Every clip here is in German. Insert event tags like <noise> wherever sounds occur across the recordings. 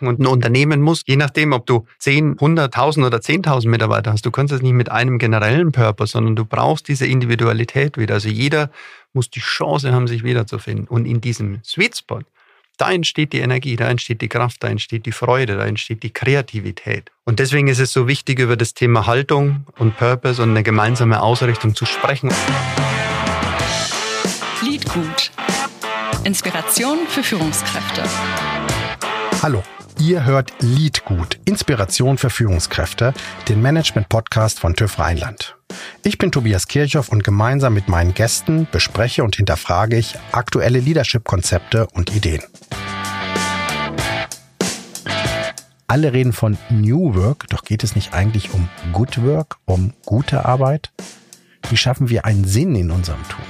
Und ein Unternehmen muss, je nachdem, ob du 10, 100.000 oder 10.000 Mitarbeiter hast, du kannst es nicht mit einem generellen Purpose, sondern du brauchst diese Individualität wieder. Also jeder muss die Chance haben, sich wiederzufinden. Und in diesem Sweet Spot, da entsteht die Energie, da entsteht die Kraft, da entsteht die Freude, da entsteht die Kreativität. Und deswegen ist es so wichtig, über das Thema Haltung und Purpose und eine gemeinsame Ausrichtung zu sprechen. Liedgut. Inspiration für Führungskräfte. Hallo. Ihr hört Liedgut, Inspiration für Führungskräfte, den Management-Podcast von TÜV Rheinland. Ich bin Tobias Kirchhoff und gemeinsam mit meinen Gästen bespreche und hinterfrage ich aktuelle Leadership-Konzepte und Ideen. Alle reden von New Work, doch geht es nicht eigentlich um Good Work, um gute Arbeit? Wie schaffen wir einen Sinn in unserem Tun?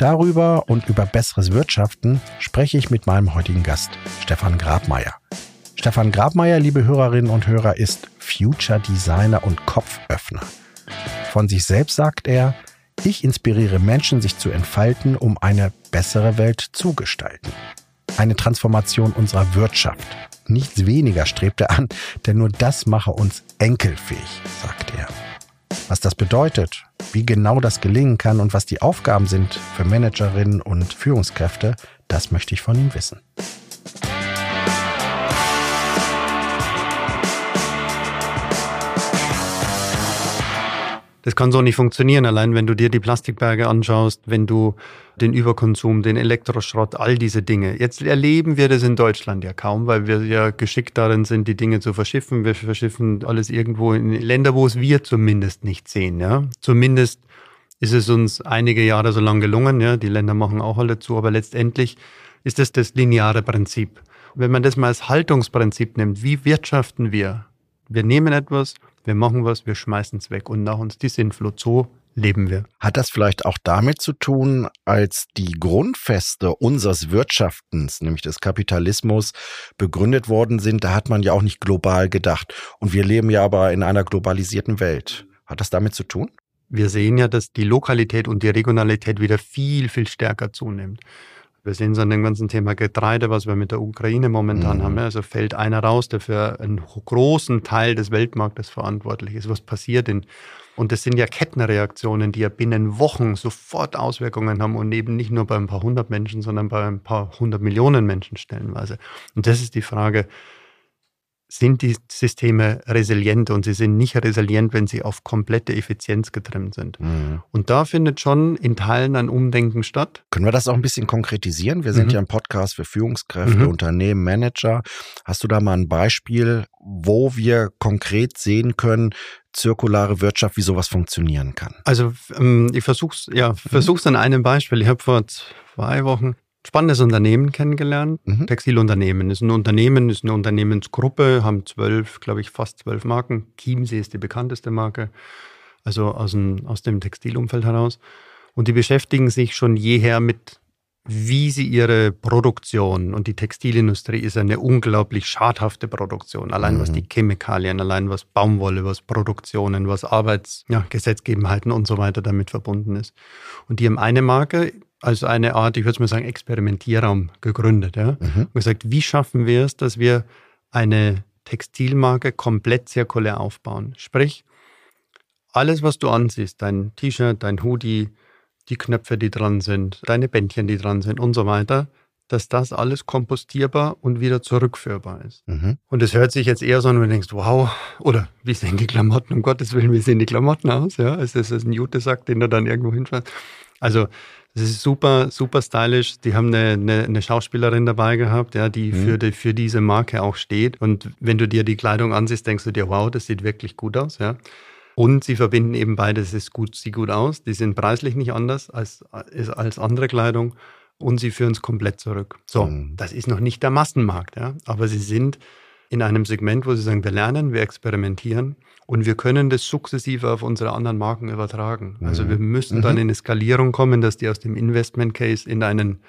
Darüber und über besseres Wirtschaften spreche ich mit meinem heutigen Gast, Stefan Grabmeier. Stefan Grabmeier, liebe Hörerinnen und Hörer, ist Future Designer und Kopföffner. Von sich selbst sagt er, ich inspiriere Menschen, sich zu entfalten, um eine bessere Welt zu gestalten. Eine Transformation unserer Wirtschaft. Nichts weniger strebt er an, denn nur das mache uns enkelfähig, sagt er. Was das bedeutet, wie genau das gelingen kann und was die Aufgaben sind für Managerinnen und Führungskräfte, das möchte ich von ihm wissen. Das kann so nicht funktionieren, allein wenn du dir die Plastikberge anschaust, wenn du den Überkonsum, den Elektroschrott, all diese Dinge. Jetzt erleben wir das in Deutschland ja kaum, weil wir ja geschickt darin sind, die Dinge zu verschiffen. Wir verschiffen alles irgendwo in Länder, wo es wir zumindest nicht sehen. Ja? Zumindest ist es uns einige Jahre so lang gelungen. Ja? Die Länder machen auch alle zu, aber letztendlich ist es das lineare Prinzip. Wenn man das mal als Haltungsprinzip nimmt, wie wirtschaften wir? Wir nehmen etwas, wir machen was, wir schmeißen es weg und nach uns die Sintflut. So leben wir. Hat das vielleicht auch damit zu tun, als die Grundfeste unseres Wirtschaftens, nämlich des Kapitalismus, begründet worden sind? Da hat man ja auch nicht global gedacht. Und wir leben ja aber in einer globalisierten Welt. Hat das damit zu tun? Wir sehen ja, dass die Lokalität und die Regionalität wieder viel, viel stärker zunimmt. Wir sehen es an dem ganzen Thema Getreide, was wir mit der Ukraine momentan mhm. haben. Also fällt einer raus, der für einen großen Teil des Weltmarktes verantwortlich ist. Was passiert denn? Und das sind ja Kettenreaktionen, die ja binnen Wochen sofort Auswirkungen haben und eben nicht nur bei ein paar hundert Menschen, sondern bei ein paar hundert Millionen Menschen stellenweise. Und das ist die Frage, sind die Systeme resilient und sie sind nicht resilient, wenn sie auf komplette Effizienz getrimmt sind. Mhm. Und da findet schon in Teilen ein Umdenken statt. Können wir das auch ein bisschen konkretisieren? Wir sind mhm. ja ein Podcast für Führungskräfte, mhm. Unternehmen, Manager. Hast du da mal ein Beispiel, wo wir konkret sehen können, zirkulare Wirtschaft, wie sowas funktionieren kann? Also ähm, ich versuche es ja, versuch's an einem Beispiel. Ich habe vor zwei Wochen spannendes Unternehmen kennengelernt. Mhm. Textilunternehmen ist ein Unternehmen, ist eine Unternehmensgruppe, haben zwölf, glaube ich, fast zwölf Marken. Chiemsee ist die bekannteste Marke, also aus dem, aus dem Textilumfeld heraus. Und die beschäftigen sich schon jeher mit, wie sie ihre Produktion und die Textilindustrie ist eine unglaublich schadhafte Produktion. Allein mhm. was die Chemikalien, allein was Baumwolle, was Produktionen, was Arbeitsgesetzgebenheiten ja, und so weiter damit verbunden ist. Und die haben eine Marke, als eine Art, ich würde mal sagen, Experimentierraum gegründet. Ja? Mhm. Und gesagt, wie schaffen wir es, dass wir eine Textilmarke komplett zirkulär aufbauen? Sprich, alles, was du ansiehst, dein T-Shirt, dein Hoodie, die Knöpfe, die dran sind, deine Bändchen, die dran sind und so weiter, dass das alles kompostierbar und wieder zurückführbar ist. Mhm. Und es hört sich jetzt eher so an, wenn du denkst, wow, oder wie sehen die Klamotten, um Gottes Willen, wie sehen die Klamotten aus? Ja, ist das ein Jutesack, den du dann irgendwo hinschmeißt? Also das ist super, super stylisch. Die haben eine, eine, eine Schauspielerin dabei gehabt, ja, die, mhm. für die für diese Marke auch steht. Und wenn du dir die Kleidung ansiehst, denkst du dir, wow, das sieht wirklich gut aus, ja. Und sie verbinden eben beides, es gut, sieht gut aus. Die sind preislich nicht anders als, als andere Kleidung und sie führen es komplett zurück. So, mhm. das ist noch nicht der Massenmarkt, ja, aber sie sind in einem Segment, wo sie sagen, wir lernen, wir experimentieren und wir können das sukzessive auf unsere anderen Marken übertragen. Mhm. Also wir müssen mhm. dann in eine Skalierung kommen, dass die aus dem Investment Case in einen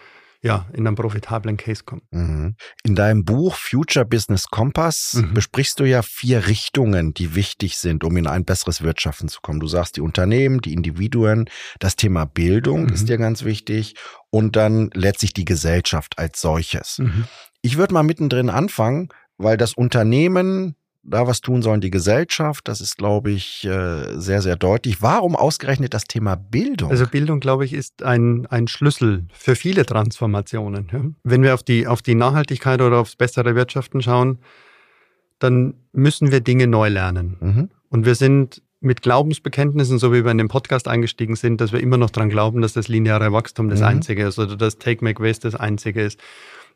ja, in einen profitablen Case kommen. Mhm. In deinem Buch Future Business Compass mhm. besprichst du ja vier Richtungen, die wichtig sind, um in ein besseres Wirtschaften zu kommen. Du sagst die Unternehmen, die Individuen, das Thema Bildung mhm. ist dir ganz wichtig und dann letztlich die Gesellschaft als solches. Mhm. Ich würde mal mittendrin anfangen. weil das Unternehmen da was tun sollen, die Gesellschaft, das ist, glaube ich, äh, sehr, sehr deutlich. Warum ausgerechnet das Thema Bildung? Also Bildung, glaube ich, ist ein, ein Schlüssel für viele Transformationen. Wenn wir auf die, auf die Nachhaltigkeit oder aufs bessere Wirtschaften schauen, dann müssen wir Dinge neu lernen. Mhm. Und wir sind mit Glaubensbekenntnissen, so wie wir in den Podcast eingestiegen sind, dass wir immer noch daran glauben, dass das lineare Wachstum das mhm. Einzige ist oder dass Take, Make, Waste das Einzige ist.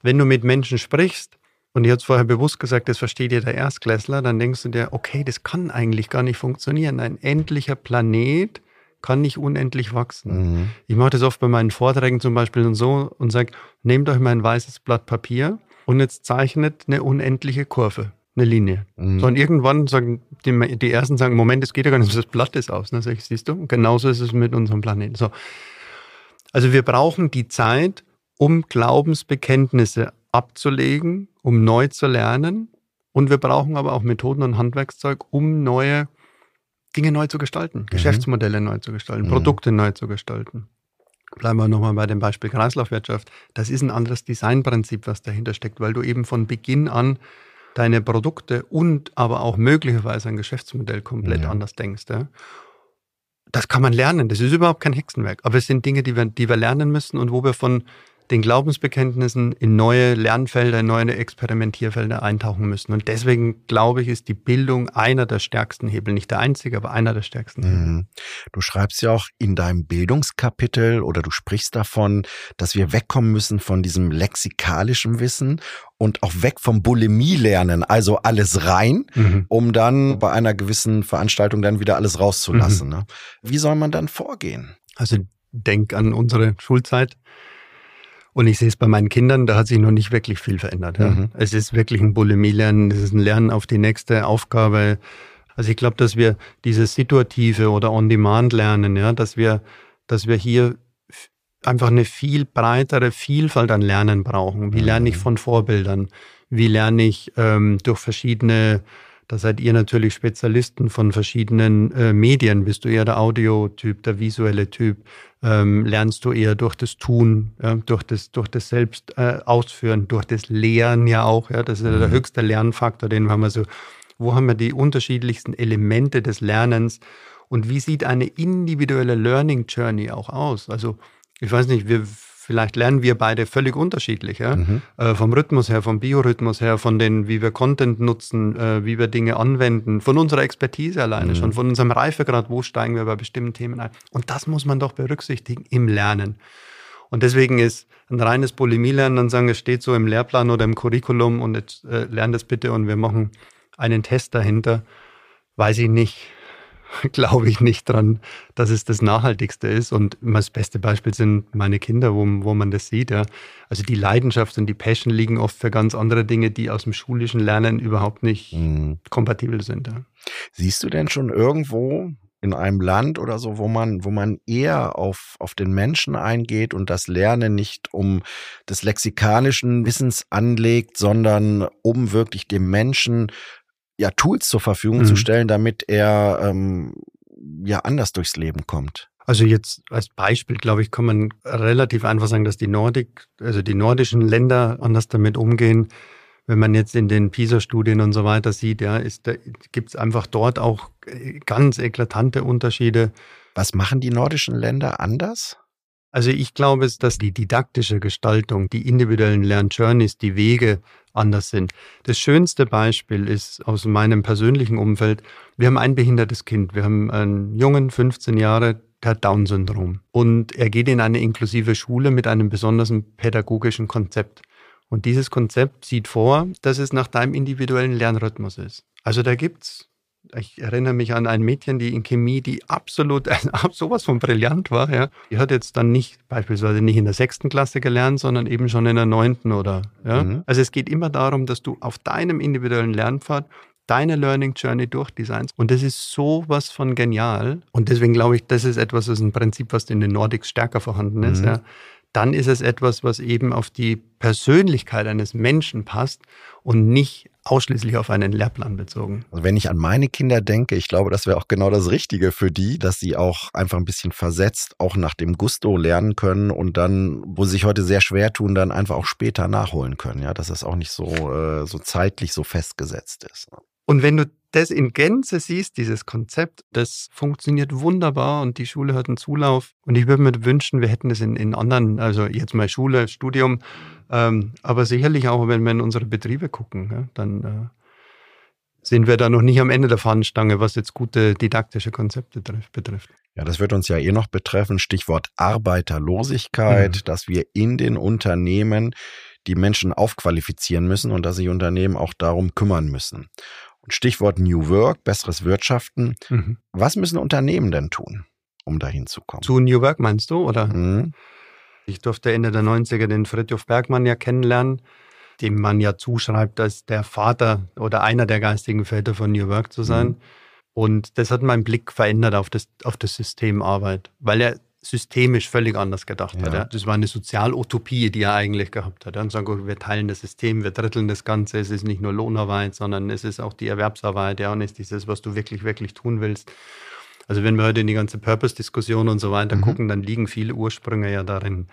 Wenn du mit Menschen sprichst, und ich habe es vorher bewusst gesagt, das versteht ja der Erstklässler, dann denkst du dir, okay, das kann eigentlich gar nicht funktionieren. Ein endlicher Planet kann nicht unendlich wachsen. Mhm. Ich mache das oft bei meinen Vorträgen zum Beispiel und so und sage, nehmt euch mal ein weißes Blatt Papier und jetzt zeichnet eine unendliche Kurve eine Linie. Mhm. So, und irgendwann sagen die, die ersten sagen, Moment, es geht ja gar nicht, das Blatt ist aus. Ne? Sag ich, siehst du? Und genauso ist es mit unserem Planeten. So. Also wir brauchen die Zeit, um Glaubensbekenntnisse abzulegen, um neu zu lernen. Und wir brauchen aber auch Methoden und Handwerkszeug, um neue Dinge neu zu gestalten, mhm. Geschäftsmodelle neu zu gestalten, mhm. Produkte neu zu gestalten. Bleiben wir nochmal bei dem Beispiel Kreislaufwirtschaft. Das ist ein anderes Designprinzip, was dahinter steckt, weil du eben von Beginn an deine Produkte und aber auch möglicherweise ein Geschäftsmodell komplett ja. anders denkst. Ja? Das kann man lernen, das ist überhaupt kein Hexenwerk. Aber es sind Dinge, die wir, die wir lernen müssen und wo wir von den Glaubensbekenntnissen in neue Lernfelder, in neue Experimentierfelder eintauchen müssen. Und deswegen glaube ich, ist die Bildung einer der stärksten Hebel. Nicht der einzige, aber einer der stärksten Hebel. Mhm. Du schreibst ja auch in deinem Bildungskapitel oder du sprichst davon, dass wir wegkommen müssen von diesem lexikalischen Wissen und auch weg vom Bulimie lernen, also alles rein, mhm. um dann bei einer gewissen Veranstaltung dann wieder alles rauszulassen. Mhm. Ne? Wie soll man dann vorgehen? Also denk an unsere Schulzeit. Und ich sehe es bei meinen Kindern, da hat sich noch nicht wirklich viel verändert. Ja. Mhm. Es ist wirklich ein Bulimie-Lernen, es ist ein Lernen auf die nächste Aufgabe. Also ich glaube, dass wir dieses situative oder On-Demand-Lernen, ja, dass wir, dass wir hier einfach eine viel breitere Vielfalt an Lernen brauchen. Wie lerne ich mhm. von Vorbildern? Wie lerne ich ähm, durch verschiedene da seid ihr natürlich Spezialisten von verschiedenen äh, Medien. Bist du eher der Audiotyp, der visuelle Typ? Ähm, lernst du eher durch das Tun, ja, durch das, durch das Selbst äh, ausführen, durch das Lehren ja auch. Ja, das ist mhm. der höchste Lernfaktor, den haben wir so. Wo haben wir die unterschiedlichsten Elemente des Lernens? Und wie sieht eine individuelle Learning Journey auch aus? Also, ich weiß nicht, wir Vielleicht lernen wir beide völlig unterschiedlich. Ja? Mhm. Äh, vom Rhythmus her, vom Biorhythmus her, von den, wie wir Content nutzen, äh, wie wir Dinge anwenden, von unserer Expertise alleine mhm. schon, von unserem Reifegrad, wo steigen wir bei bestimmten Themen ein. Und das muss man doch berücksichtigen im Lernen. Und deswegen ist ein reines Bulimie-Lernen, dann sagen, es steht so im Lehrplan oder im Curriculum und jetzt äh, lern das bitte und wir machen einen Test dahinter, weiß ich nicht <laughs> glaube ich nicht dran, dass es das Nachhaltigste ist. Und das beste Beispiel sind meine Kinder, wo, wo man das sieht. Ja. Also die Leidenschaft und die Passion liegen oft für ganz andere Dinge, die aus dem schulischen Lernen überhaupt nicht mhm. kompatibel sind. Ja. Siehst du denn schon irgendwo in einem Land oder so, wo man, wo man eher auf, auf den Menschen eingeht und das Lernen nicht um des lexikalischen Wissens anlegt, sondern um wirklich dem Menschen ja, Tools zur Verfügung mhm. zu stellen, damit er ähm, ja anders durchs Leben kommt. Also jetzt als Beispiel, glaube ich, kann man relativ einfach sagen, dass die Nordik, also die nordischen Länder anders damit umgehen. Wenn man jetzt in den PISA-Studien und so weiter sieht, ja, ist, da gibt es einfach dort auch ganz eklatante Unterschiede. Was machen die nordischen Länder anders? Also ich glaube, dass die didaktische Gestaltung, die individuellen Lernjourneys, die Wege anders sind. Das schönste Beispiel ist aus meinem persönlichen Umfeld, wir haben ein behindertes Kind. Wir haben einen Jungen, 15 Jahre, der hat Down-Syndrom. Und er geht in eine inklusive Schule mit einem besonderen pädagogischen Konzept. Und dieses Konzept sieht vor, dass es nach deinem individuellen Lernrhythmus ist. Also da gibt's ich erinnere mich an ein Mädchen, die in Chemie, die absolut <laughs> sowas von brillant war. Ja. Die hat jetzt dann nicht beispielsweise nicht in der sechsten Klasse gelernt, sondern eben schon in der neunten oder. Ja. Mhm. Also es geht immer darum, dass du auf deinem individuellen Lernpfad deine Learning Journey durchdesignst. Und das ist sowas von genial. Und deswegen glaube ich, das ist etwas, das ist ein Prinzip, was in den Nordics stärker vorhanden ist. Mhm. Ja. Dann ist es etwas, was eben auf die Persönlichkeit eines Menschen passt und nicht ausschließlich auf einen Lehrplan bezogen. Also wenn ich an meine Kinder denke, ich glaube, das wäre auch genau das Richtige für die, dass sie auch einfach ein bisschen versetzt, auch nach dem Gusto lernen können und dann, wo sie sich heute sehr schwer tun, dann einfach auch später nachholen können. Ja, dass das auch nicht so, äh, so zeitlich so festgesetzt ist. Und wenn du das in Gänze siehst, dieses Konzept, das funktioniert wunderbar und die Schule hat einen Zulauf. Und ich würde mir wünschen, wir hätten das in, in anderen, also jetzt mal Schule, Studium, ähm, aber sicherlich auch, wenn wir in unsere Betriebe gucken, ja, dann äh, sind wir da noch nicht am Ende der Fahnenstange, was jetzt gute didaktische Konzepte betrifft. Ja, das wird uns ja eh noch betreffen. Stichwort Arbeiterlosigkeit, mhm. dass wir in den Unternehmen die Menschen aufqualifizieren müssen und dass sich Unternehmen auch darum kümmern müssen. Stichwort New Work, besseres Wirtschaften. Mhm. Was müssen Unternehmen denn tun, um dahin zu kommen? Zu New Work meinst du, oder? Mhm. Ich durfte Ende der 90er den Fritjof Bergmann ja kennenlernen, dem man ja zuschreibt, als der Vater oder einer der geistigen Väter von New Work zu sein. Mhm. Und das hat meinen Blick verändert auf das, auf das System Arbeit, weil er systemisch völlig anders gedacht ja. hat. Ja. Das war eine Sozialutopie, die er eigentlich gehabt hat. Und sagen, wir teilen das System, wir dritteln das Ganze. Es ist nicht nur Lohnarbeit, sondern es ist auch die Erwerbsarbeit. Ja, und es ist dieses, was du wirklich, wirklich tun willst. Also wenn wir heute in die ganze Purpose-Diskussion und so weiter mhm. gucken, dann liegen viele Ursprünge ja darin.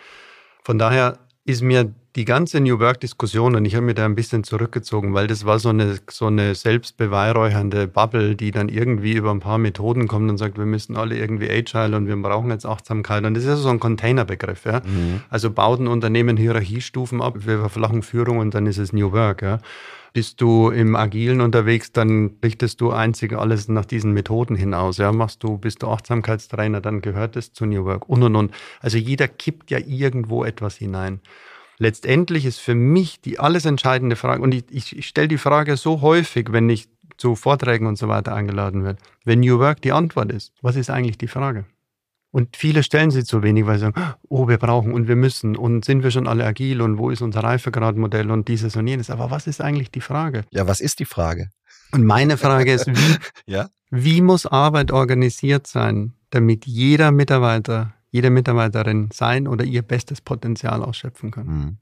Von daher ist mir die ganze New Work-Diskussion, und ich habe mir da ein bisschen zurückgezogen, weil das war so eine, so eine selbstbeweihräuchernde Bubble, die dann irgendwie über ein paar Methoden kommt und sagt, wir müssen alle irgendwie Agile und wir brauchen jetzt Achtsamkeit. Und das ist ja so ein Containerbegriff. Ja? Mhm. Also baut ein Unternehmen Hierarchiestufen ab, wir verflachen Führung und dann ist es New Work. Ja? Bist du im Agilen unterwegs, dann richtest du einzig alles nach diesen Methoden hinaus. Ja, machst du, bist du Achtsamkeitstrainer, dann gehört es zu New Work und und und. Also jeder kippt ja irgendwo etwas hinein. Letztendlich ist für mich die alles entscheidende Frage, und ich, ich, ich stelle die Frage so häufig, wenn ich zu Vorträgen und so weiter eingeladen werde. Wenn New Work die Antwort ist, was ist eigentlich die Frage? Und viele stellen sie zu wenig, weil sie sagen, oh, wir brauchen und wir müssen und sind wir schon alle agil und wo ist unser Reifegradmodell und dieses und jenes. Aber was ist eigentlich die Frage? Ja, was ist die Frage? Und meine Frage ist, wie, <laughs> ja? wie muss Arbeit organisiert sein, damit jeder Mitarbeiter, jede Mitarbeiterin sein oder ihr bestes Potenzial ausschöpfen kann? Mhm.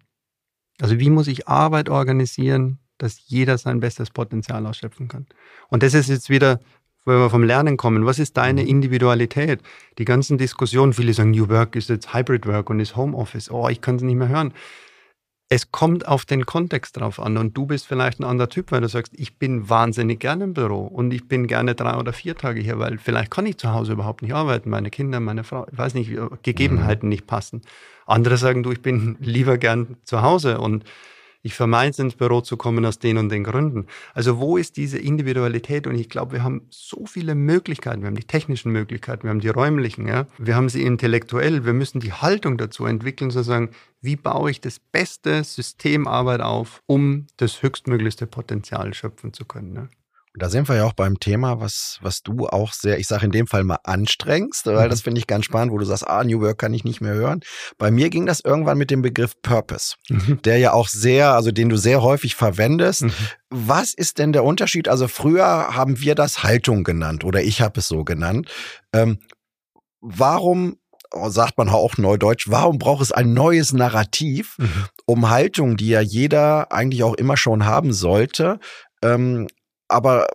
Also wie muss ich Arbeit organisieren, dass jeder sein bestes Potenzial ausschöpfen kann? Und das ist jetzt wieder wenn wir vom Lernen kommen, was ist deine mhm. Individualität? Die ganzen Diskussionen, viele sagen, New Work ist jetzt Hybrid Work und ist Homeoffice. Oh, ich kann es nicht mehr hören. Es kommt auf den Kontext drauf an und du bist vielleicht ein anderer Typ, weil du sagst, ich bin wahnsinnig gerne im Büro und ich bin gerne drei oder vier Tage hier, weil vielleicht kann ich zu Hause überhaupt nicht arbeiten, meine Kinder, meine Frau, ich weiß nicht, Gegebenheiten mhm. nicht passen. Andere sagen, du, ich bin <laughs> lieber gern zu Hause und ich vermeide ins Büro zu kommen aus den und den Gründen. Also wo ist diese Individualität? Und ich glaube, wir haben so viele Möglichkeiten. Wir haben die technischen Möglichkeiten, wir haben die räumlichen, ja. Wir haben sie intellektuell. Wir müssen die Haltung dazu entwickeln, zu sagen, wie baue ich das beste Systemarbeit auf, um das höchstmöglichste Potenzial schöpfen zu können. Ne? Da sind wir ja auch beim Thema, was, was du auch sehr, ich sage in dem Fall mal anstrengst, weil mhm. das finde ich ganz spannend, wo du sagst, ah, New Work kann ich nicht mehr hören. Bei mir ging das irgendwann mit dem Begriff Purpose, mhm. der ja auch sehr, also den du sehr häufig verwendest. Mhm. Was ist denn der Unterschied? Also früher haben wir das Haltung genannt oder ich habe es so genannt. Ähm, warum sagt man auch neudeutsch, warum braucht es ein neues Narrativ, mhm. um Haltung, die ja jeder eigentlich auch immer schon haben sollte, ähm, aber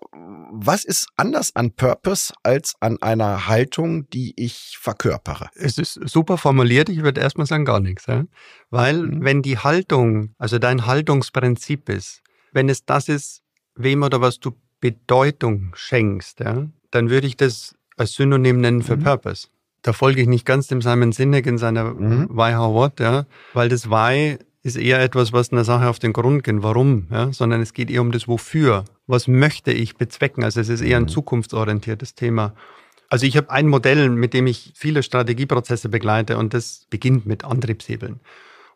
was ist anders an Purpose als an einer Haltung, die ich verkörpere? Es ist super formuliert. Ich würde erstmal sagen, gar nichts. Ja? Weil, mhm. wenn die Haltung, also dein Haltungsprinzip ist, wenn es das ist, wem oder was du Bedeutung schenkst, ja, dann würde ich das als Synonym nennen für mhm. Purpose. Da folge ich nicht ganz dem Simon Sinek in seiner mhm. Why How What, ja, weil das Why ist eher etwas, was einer Sache auf den Grund geht, warum, ja, sondern es geht eher um das Wofür. Was möchte ich bezwecken? Also es ist eher ein mhm. zukunftsorientiertes Thema. Also ich habe ein Modell, mit dem ich viele Strategieprozesse begleite und das beginnt mit Antriebshebeln.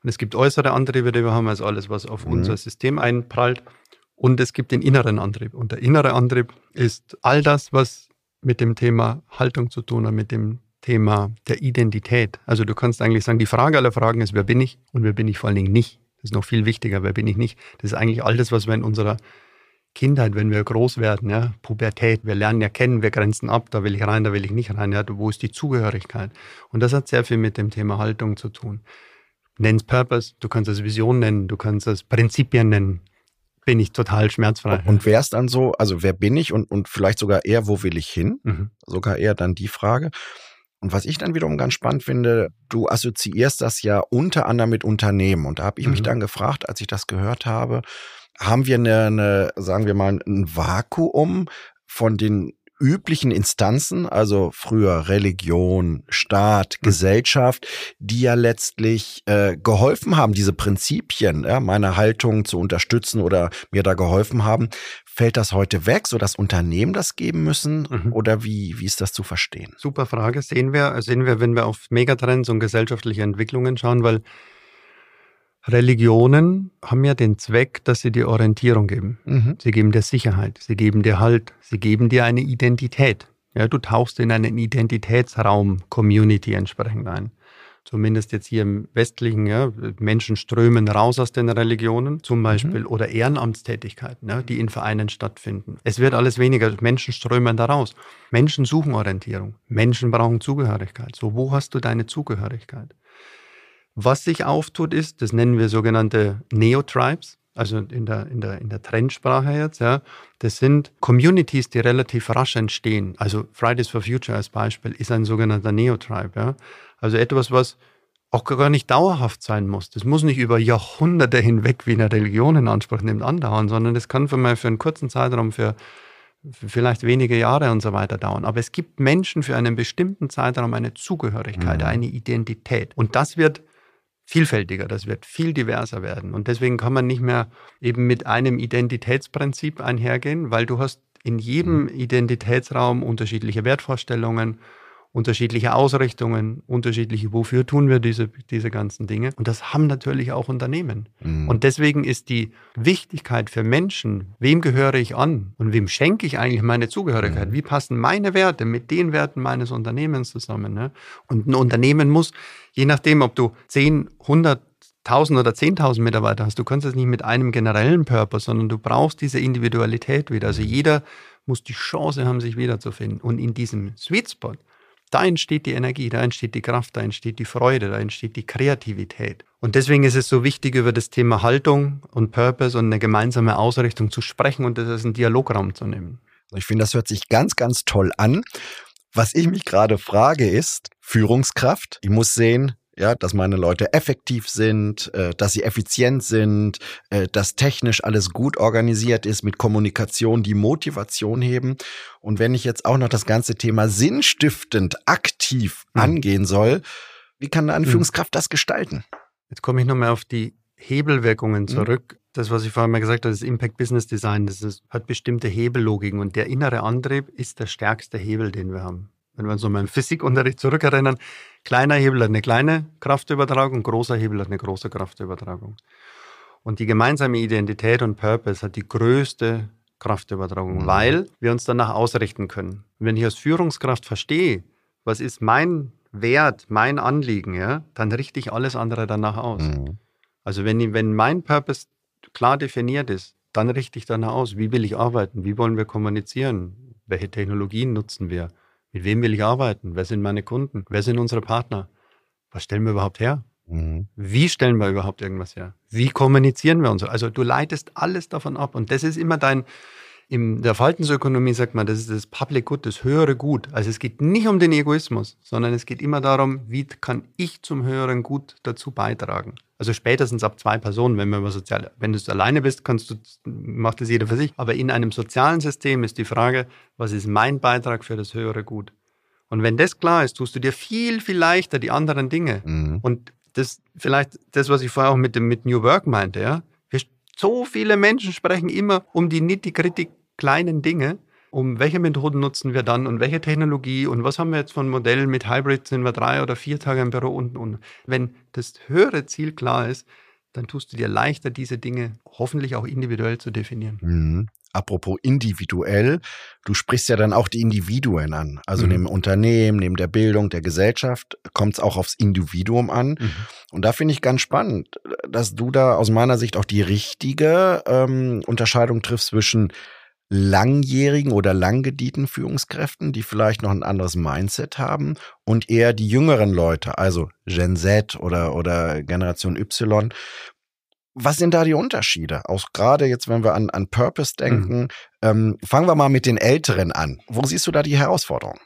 Und es gibt äußere Antriebe, die wir haben, also alles, was auf mhm. unser System einprallt. Und es gibt den inneren Antrieb. Und der innere Antrieb ist all das, was mit dem Thema Haltung zu tun hat, mit dem Thema der Identität. Also du kannst eigentlich sagen, die Frage aller Fragen ist, wer bin ich und wer bin ich vor allen Dingen nicht. Das ist noch viel wichtiger, wer bin ich nicht. Das ist eigentlich all das, was wir in unserer Kindheit, wenn wir groß werden, ja, Pubertät, wir lernen ja kennen, wir grenzen ab, da will ich rein, da will ich nicht rein, ja, wo ist die Zugehörigkeit? Und das hat sehr viel mit dem Thema Haltung zu tun. Nenn es Purpose, du kannst es Vision nennen, du kannst es Prinzipien nennen. bin ich total schmerzfrei. Und wer ist dann so, also wer bin ich und, und vielleicht sogar eher, wo will ich hin? Mhm. Sogar eher dann die Frage. Und was ich dann wiederum ganz spannend finde, du assoziierst das ja unter anderem mit Unternehmen. Und da habe ich mhm. mich dann gefragt, als ich das gehört habe, haben wir eine, eine, sagen wir mal, ein Vakuum von den üblichen Instanzen, also früher Religion, Staat, mhm. Gesellschaft, die ja letztlich äh, geholfen haben, diese Prinzipien, ja, meine Haltung zu unterstützen oder mir da geholfen haben. Fällt das heute weg, so dass Unternehmen das geben müssen? Mhm. Oder wie, wie ist das zu verstehen? Super Frage. Sehen wir, sehen wir, wenn wir auf Megatrends und gesellschaftliche Entwicklungen schauen, weil Religionen haben ja den Zweck, dass sie dir Orientierung geben. Mhm. Sie geben dir Sicherheit, sie geben dir Halt, sie geben dir eine Identität. Ja, du tauchst in einen Identitätsraum, Community entsprechend ein. Zumindest jetzt hier im westlichen, ja, Menschen strömen raus aus den Religionen zum Beispiel mhm. oder Ehrenamtstätigkeiten, ja, die in Vereinen stattfinden. Es wird alles weniger, Menschen strömen da raus. Menschen suchen Orientierung, Menschen brauchen Zugehörigkeit. So, wo hast du deine Zugehörigkeit? Was sich auftut ist, das nennen wir sogenannte Neo-Tribes, also in der, in, der, in der Trendsprache jetzt, ja, das sind Communities, die relativ rasch entstehen. Also Fridays for Future als Beispiel ist ein sogenannter Neo-Tribe. Ja. Also etwas, was auch gar nicht dauerhaft sein muss. Das muss nicht über Jahrhunderte hinweg wie eine Religion in Anspruch nimmt andauern, sondern das kann für mal für einen kurzen Zeitraum, für, vielleicht wenige Jahre und so weiter dauern. Aber es gibt Menschen für einen bestimmten Zeitraum eine Zugehörigkeit, mhm. eine Identität. Und das wird vielfältiger, das wird viel diverser werden. Und deswegen kann man nicht mehr eben mit einem Identitätsprinzip einhergehen, weil du hast in jedem mhm. Identitätsraum unterschiedliche Wertvorstellungen, unterschiedliche Ausrichtungen, unterschiedliche, wofür tun wir diese, diese ganzen Dinge. Und das haben natürlich auch Unternehmen. Mhm. Und deswegen ist die Wichtigkeit für Menschen, wem gehöre ich an und wem schenke ich eigentlich meine Zugehörigkeit? Mhm. Wie passen meine Werte mit den Werten meines Unternehmens zusammen? Ne? Und ein Unternehmen muss, je nachdem, ob du 10, 100, 1000 oder 10.000 Mitarbeiter hast, du kannst es nicht mit einem generellen Purpose, sondern du brauchst diese Individualität wieder. Also mhm. jeder muss die Chance haben, sich wiederzufinden. Und in diesem Sweet Spot da entsteht die Energie, da entsteht die Kraft, da entsteht die Freude, da entsteht die Kreativität. Und deswegen ist es so wichtig, über das Thema Haltung und Purpose und eine gemeinsame Ausrichtung zu sprechen und das als einen Dialograum zu nehmen. Ich finde, das hört sich ganz, ganz toll an. Was ich mich gerade frage ist, Führungskraft. Ich muss sehen, ja, dass meine Leute effektiv sind, äh, dass sie effizient sind, äh, dass technisch alles gut organisiert ist, mit Kommunikation die Motivation heben. Und wenn ich jetzt auch noch das ganze Thema sinnstiftend aktiv mhm. angehen soll, wie kann eine mhm. Führungskraft das gestalten? Jetzt komme ich nochmal auf die Hebelwirkungen mhm. zurück. Mhm. Das, was ich vorhin mal gesagt habe, das Impact Business Design, das ist, hat bestimmte Hebellogiken und der innere Antrieb ist der stärkste Hebel, den wir haben wenn wir uns nochmal im Physikunterricht zurückerinnern, kleiner Hebel hat eine kleine Kraftübertragung, großer Hebel hat eine große Kraftübertragung. Und die gemeinsame Identität und Purpose hat die größte Kraftübertragung, mhm. weil wir uns danach ausrichten können. Und wenn ich als Führungskraft verstehe, was ist mein Wert, mein Anliegen, ja, dann richte ich alles andere danach aus. Mhm. Also wenn, wenn mein Purpose klar definiert ist, dann richte ich danach aus, wie will ich arbeiten, wie wollen wir kommunizieren, welche Technologien nutzen wir, mit wem will ich arbeiten? Wer sind meine Kunden? Wer sind unsere Partner? Was stellen wir überhaupt her? Mhm. Wie stellen wir überhaupt irgendwas her? Wie kommunizieren wir uns? Also du leitest alles davon ab und das ist immer dein, in der Verhaltensökonomie sagt man, das ist das Public Good, das höhere Gut. Also es geht nicht um den Egoismus, sondern es geht immer darum, wie kann ich zum höheren Gut dazu beitragen. Also spätestens ab zwei Personen, wenn man sozial, wenn du alleine bist, kannst du, macht das jeder für sich. Aber in einem sozialen System ist die Frage, was ist mein Beitrag für das höhere Gut? Und wenn das klar ist, tust du dir viel, viel leichter die anderen Dinge. Mhm. Und das vielleicht das, was ich vorher auch mit dem mit New Work meinte, ja. Wir, so viele Menschen sprechen immer um die nitty-gritty kleinen Dinge um welche Methoden nutzen wir dann und welche Technologie und was haben wir jetzt von Modellen mit Hybrid, sind wir drei oder vier Tage im Büro und, und. Wenn das höhere Ziel klar ist, dann tust du dir leichter, diese Dinge hoffentlich auch individuell zu definieren. Mhm. Apropos individuell, du sprichst ja dann auch die Individuen an. Also mhm. neben Unternehmen, neben der Bildung, der Gesellschaft kommt es auch aufs Individuum an. Mhm. Und da finde ich ganz spannend, dass du da aus meiner Sicht auch die richtige ähm, Unterscheidung triffst zwischen langjährigen oder langgedienten Führungskräften, die vielleicht noch ein anderes Mindset haben und eher die jüngeren Leute, also Gen Z oder, oder Generation Y, Was sind da die Unterschiede? Auch gerade jetzt, wenn wir an, an Purpose denken, mhm. ähm, fangen wir mal mit den Älteren an. Wo siehst du da die Herausforderung?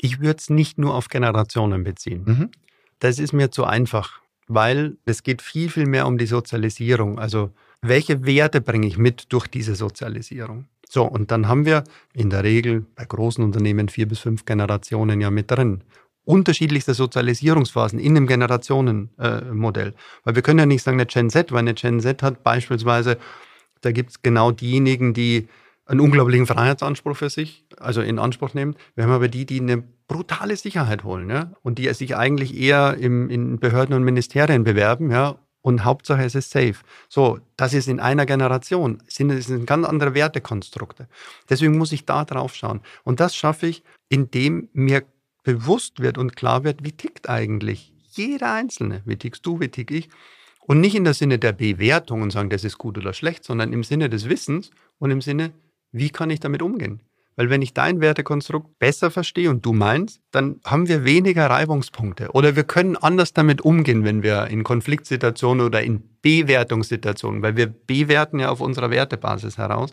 Ich würde es nicht nur auf Generationen beziehen. Mhm. Das ist mir zu einfach, weil es geht viel, viel mehr um die Sozialisierung. Also welche Werte bringe ich mit durch diese Sozialisierung? So, und dann haben wir in der Regel bei großen Unternehmen vier bis fünf Generationen ja mit drin unterschiedlichste Sozialisierungsphasen in einem Generationenmodell. Äh, weil wir können ja nicht sagen, eine Gen Z, weil eine Gen Z hat beispielsweise, da gibt es genau diejenigen, die einen unglaublichen Freiheitsanspruch für sich, also in Anspruch nehmen. Wir haben aber die, die eine brutale Sicherheit holen, ja, und die sich eigentlich eher im, in Behörden und Ministerien bewerben, ja, und Hauptsache es ist safe. So, das ist in einer Generation, sind, das sind ganz andere Wertekonstrukte. Deswegen muss ich da drauf schauen. Und das schaffe ich, indem mir bewusst wird und klar wird, wie tickt eigentlich jeder Einzelne. Wie tickst du, wie tick ich? Und nicht in der Sinne der Bewertung und sagen, das ist gut oder schlecht, sondern im Sinne des Wissens und im Sinne, wie kann ich damit umgehen? Weil wenn ich dein Wertekonstrukt besser verstehe und du meinst, dann haben wir weniger Reibungspunkte. Oder wir können anders damit umgehen, wenn wir in Konfliktsituationen oder in Bewertungssituationen, weil wir bewerten ja auf unserer Wertebasis heraus.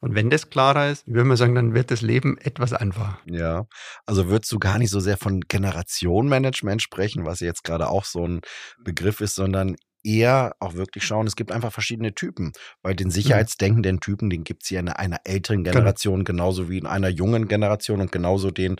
Und wenn das klarer ist, würde man sagen, dann wird das Leben etwas einfacher. Ja, also würdest du gar nicht so sehr von Generationenmanagement sprechen, was jetzt gerade auch so ein Begriff ist, sondern eher auch wirklich schauen, es gibt einfach verschiedene Typen. Bei den mhm. sicherheitsdenkenden Typen, den gibt es ja in einer älteren genau. Generation genau. genauso wie in einer jungen Generation und genauso den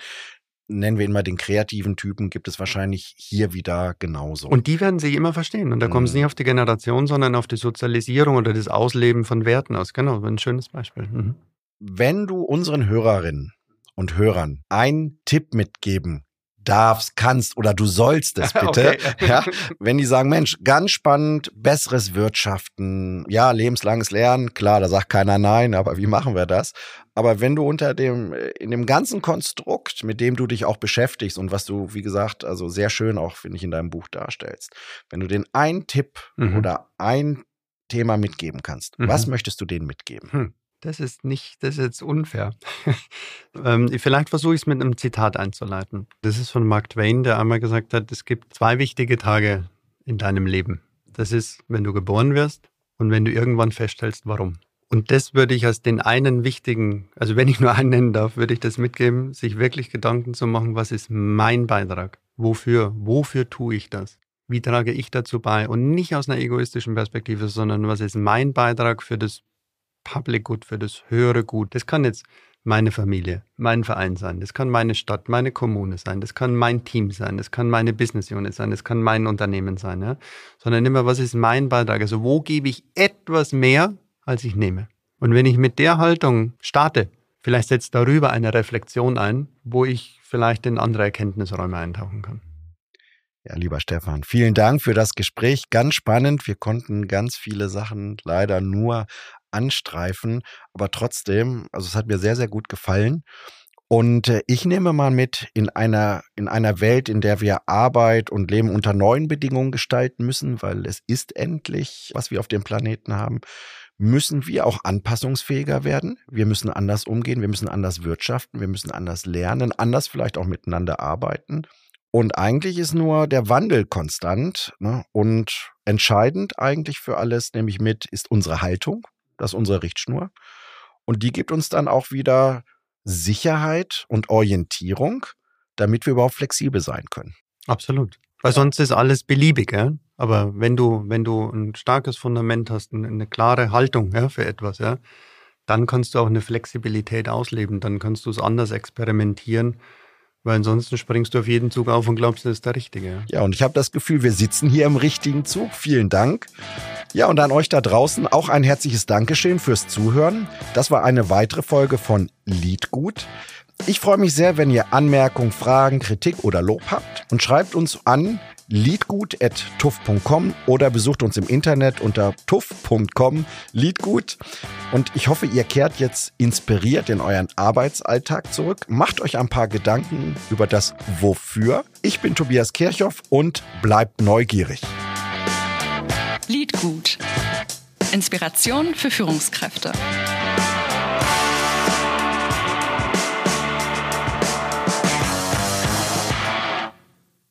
nennen wir ihn mal den kreativen Typen, gibt es wahrscheinlich hier wieder genauso. Und die werden sich immer verstehen. Und da kommt es mhm. nicht auf die Generation, sondern auf die Sozialisierung oder das Ausleben von Werten aus. Genau, ein schönes Beispiel. Mhm. Wenn du unseren Hörerinnen und Hörern einen Tipp mitgeben darfst, kannst oder du sollst es <laughs> bitte. Okay. Ja, wenn die sagen, Mensch, ganz spannend, besseres Wirtschaften, ja, lebenslanges Lernen, klar, da sagt keiner nein, aber wie machen wir das? Aber wenn du unter dem, in dem ganzen Konstrukt, mit dem du dich auch beschäftigst und was du, wie gesagt, also sehr schön auch, finde ich, in deinem Buch darstellst, wenn du den einen Tipp mhm. oder ein Thema mitgeben kannst, mhm. was möchtest du denen mitgeben? Hm das ist nicht, das ist jetzt unfair. <laughs> ähm, vielleicht versuche ich es mit einem Zitat einzuleiten. Das ist von Mark Twain, der einmal gesagt hat, es gibt zwei wichtige Tage in deinem Leben. Das ist, wenn du geboren wirst und wenn du irgendwann feststellst, warum. Und das würde ich als den einen wichtigen, also wenn ich nur einen nennen darf, würde ich das mitgeben, sich wirklich Gedanken zu machen, was ist mein Beitrag? Wofür? Wofür tue ich das? Wie trage ich dazu bei? Und nicht aus einer egoistischen Perspektive, sondern was ist mein Beitrag für das Public Good, für das höhere Gut. Das kann jetzt meine Familie, mein Verein sein, das kann meine Stadt, meine Kommune sein, das kann mein Team sein, das kann meine Business Unit sein, das kann mein Unternehmen sein, ja? sondern immer, was ist mein Beitrag? Also wo gebe ich etwas mehr, als ich nehme? Und wenn ich mit der Haltung starte, vielleicht setzt darüber eine Reflexion ein, wo ich vielleicht in andere Erkenntnisräume eintauchen kann. Ja, lieber Stefan, vielen Dank für das Gespräch. Ganz spannend. Wir konnten ganz viele Sachen leider nur anstreifen. Aber trotzdem, also es hat mir sehr, sehr gut gefallen. Und äh, ich nehme mal mit in einer, in einer Welt, in der wir Arbeit und Leben unter neuen Bedingungen gestalten müssen, weil es ist endlich, was wir auf dem Planeten haben, müssen wir auch anpassungsfähiger werden. Wir müssen anders umgehen, wir müssen anders wirtschaften, wir müssen anders lernen, anders vielleicht auch miteinander arbeiten. Und eigentlich ist nur der Wandel konstant ne? und entscheidend eigentlich für alles, nämlich mit, ist unsere Haltung. Das ist unsere Richtschnur. Und die gibt uns dann auch wieder Sicherheit und Orientierung, damit wir überhaupt flexibel sein können. Absolut. Weil sonst ist alles beliebig, ja. Aber wenn du, wenn du ein starkes Fundament hast, eine klare Haltung ja, für etwas, ja, dann kannst du auch eine Flexibilität ausleben, dann kannst du es anders experimentieren weil ansonsten springst du auf jeden Zug auf und glaubst, das ist der richtige. Ja, und ich habe das Gefühl, wir sitzen hier im richtigen Zug. Vielen Dank. Ja, und an euch da draußen auch ein herzliches Dankeschön fürs Zuhören. Das war eine weitere Folge von Liedgut. Ich freue mich sehr, wenn ihr Anmerkungen, Fragen, Kritik oder Lob habt und schreibt uns an liedgut.tuff.com oder besucht uns im Internet unter tuff.com liedgut. Und ich hoffe, ihr kehrt jetzt inspiriert in euren Arbeitsalltag zurück. Macht euch ein paar Gedanken über das Wofür. Ich bin Tobias Kirchhoff und bleibt neugierig. Liedgut. Inspiration für Führungskräfte.